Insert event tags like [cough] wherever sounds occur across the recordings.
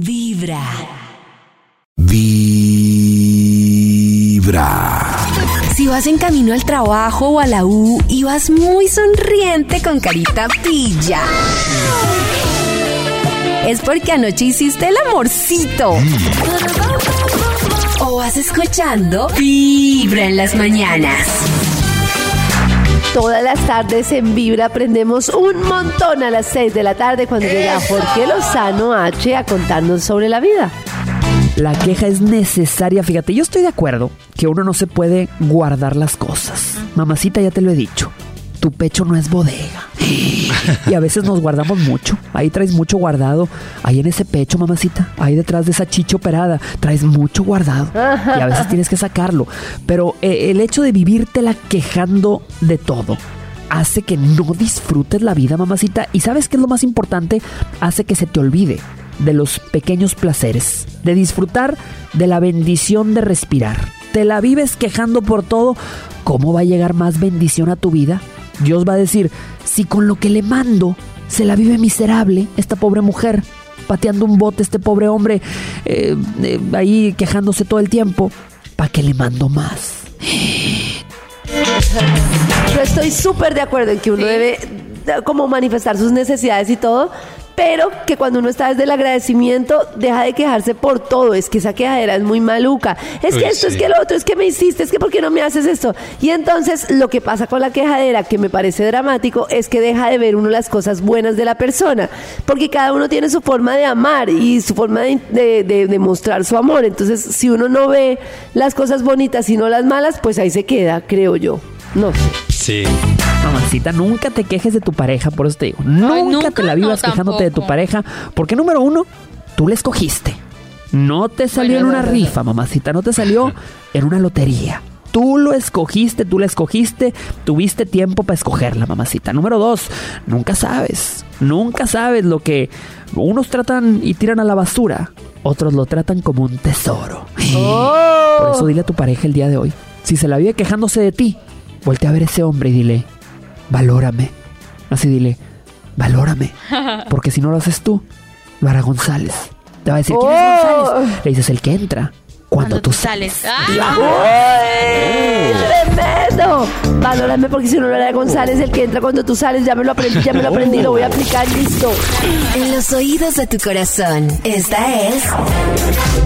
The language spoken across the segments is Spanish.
Vibra. Vibra. Si vas en camino al trabajo o a la U y vas muy sonriente con carita pilla. Es porque anoche hiciste el amorcito. O vas escuchando Vibra en las mañanas. Todas las tardes en Vibra aprendemos un montón a las 6 de la tarde cuando llega Jorge Lozano H a contarnos sobre la vida. La queja es necesaria, fíjate, yo estoy de acuerdo que uno no se puede guardar las cosas. Mamacita, ya te lo he dicho, tu pecho no es bodega. Y a veces nos guardamos mucho. Ahí traes mucho guardado. Ahí en ese pecho, mamacita. Ahí detrás de esa chicha operada. Traes mucho guardado. Y a veces tienes que sacarlo. Pero eh, el hecho de vivírtela quejando de todo hace que no disfrutes la vida, mamacita. Y sabes qué es lo más importante? Hace que se te olvide de los pequeños placeres. De disfrutar de la bendición de respirar. Te la vives quejando por todo. ¿Cómo va a llegar más bendición a tu vida? Dios va a decir, si con lo que le mando se la vive miserable esta pobre mujer, pateando un bote este pobre hombre, eh, eh, ahí quejándose todo el tiempo, ¿para qué le mando más? Yo estoy súper de acuerdo en que uno debe eh, como manifestar sus necesidades y todo, pero que cuando uno está desde el agradecimiento deja de quejarse por todo, es que esa quejadera es muy maluca, es que Uy, esto, es que lo otro, es que me hiciste, es que por qué no me haces esto. Y entonces lo que pasa con la quejadera, que me parece dramático, es que deja de ver uno las cosas buenas de la persona, porque cada uno tiene su forma de amar y su forma de, de- de- de mostrar su amor, entonces si uno no ve las cosas bonitas y no las malas, pues ahí se queda, creo yo. No sé. Sí. Mamacita, nunca te quejes de tu pareja, por eso te digo. Nunca, nunca, te la vivas no, quejándote de tu pareja, porque número uno, tú la escogiste. No te salió Bueno, en una rifa, mamacita, no te salió en una lotería. Tú lo escogiste, tú la escogiste, tuviste tiempo para escogerla, mamacita. Número dos, nunca sabes, nunca sabes lo que unos tratan y tiran a la basura, otros lo tratan como un tesoro. [laughs] Por eso dile a tu pareja el día de hoy, si se la vive quejándose de ti, voltea a ver a ese hombre y dile, valórame. Así dile, valórame. [laughs] Porque si no lo haces tú, lo hará González. Te va a decir, ¿quién es Oh. González? Le dices, el que entra cuando, tú sales. ¡Ah! ¡Uy! ¡Tremendo! Valórame porque si no lo hará González, el que entra cuando tú sales, ya me lo aprendí, ya me lo aprendí, lo voy a aplicar, listo. En los oídos de tu corazón, esta es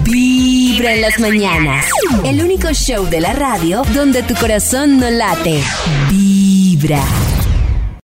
Vibra en las mañanas. El único show de la radio donde tu corazón no late. Vibra.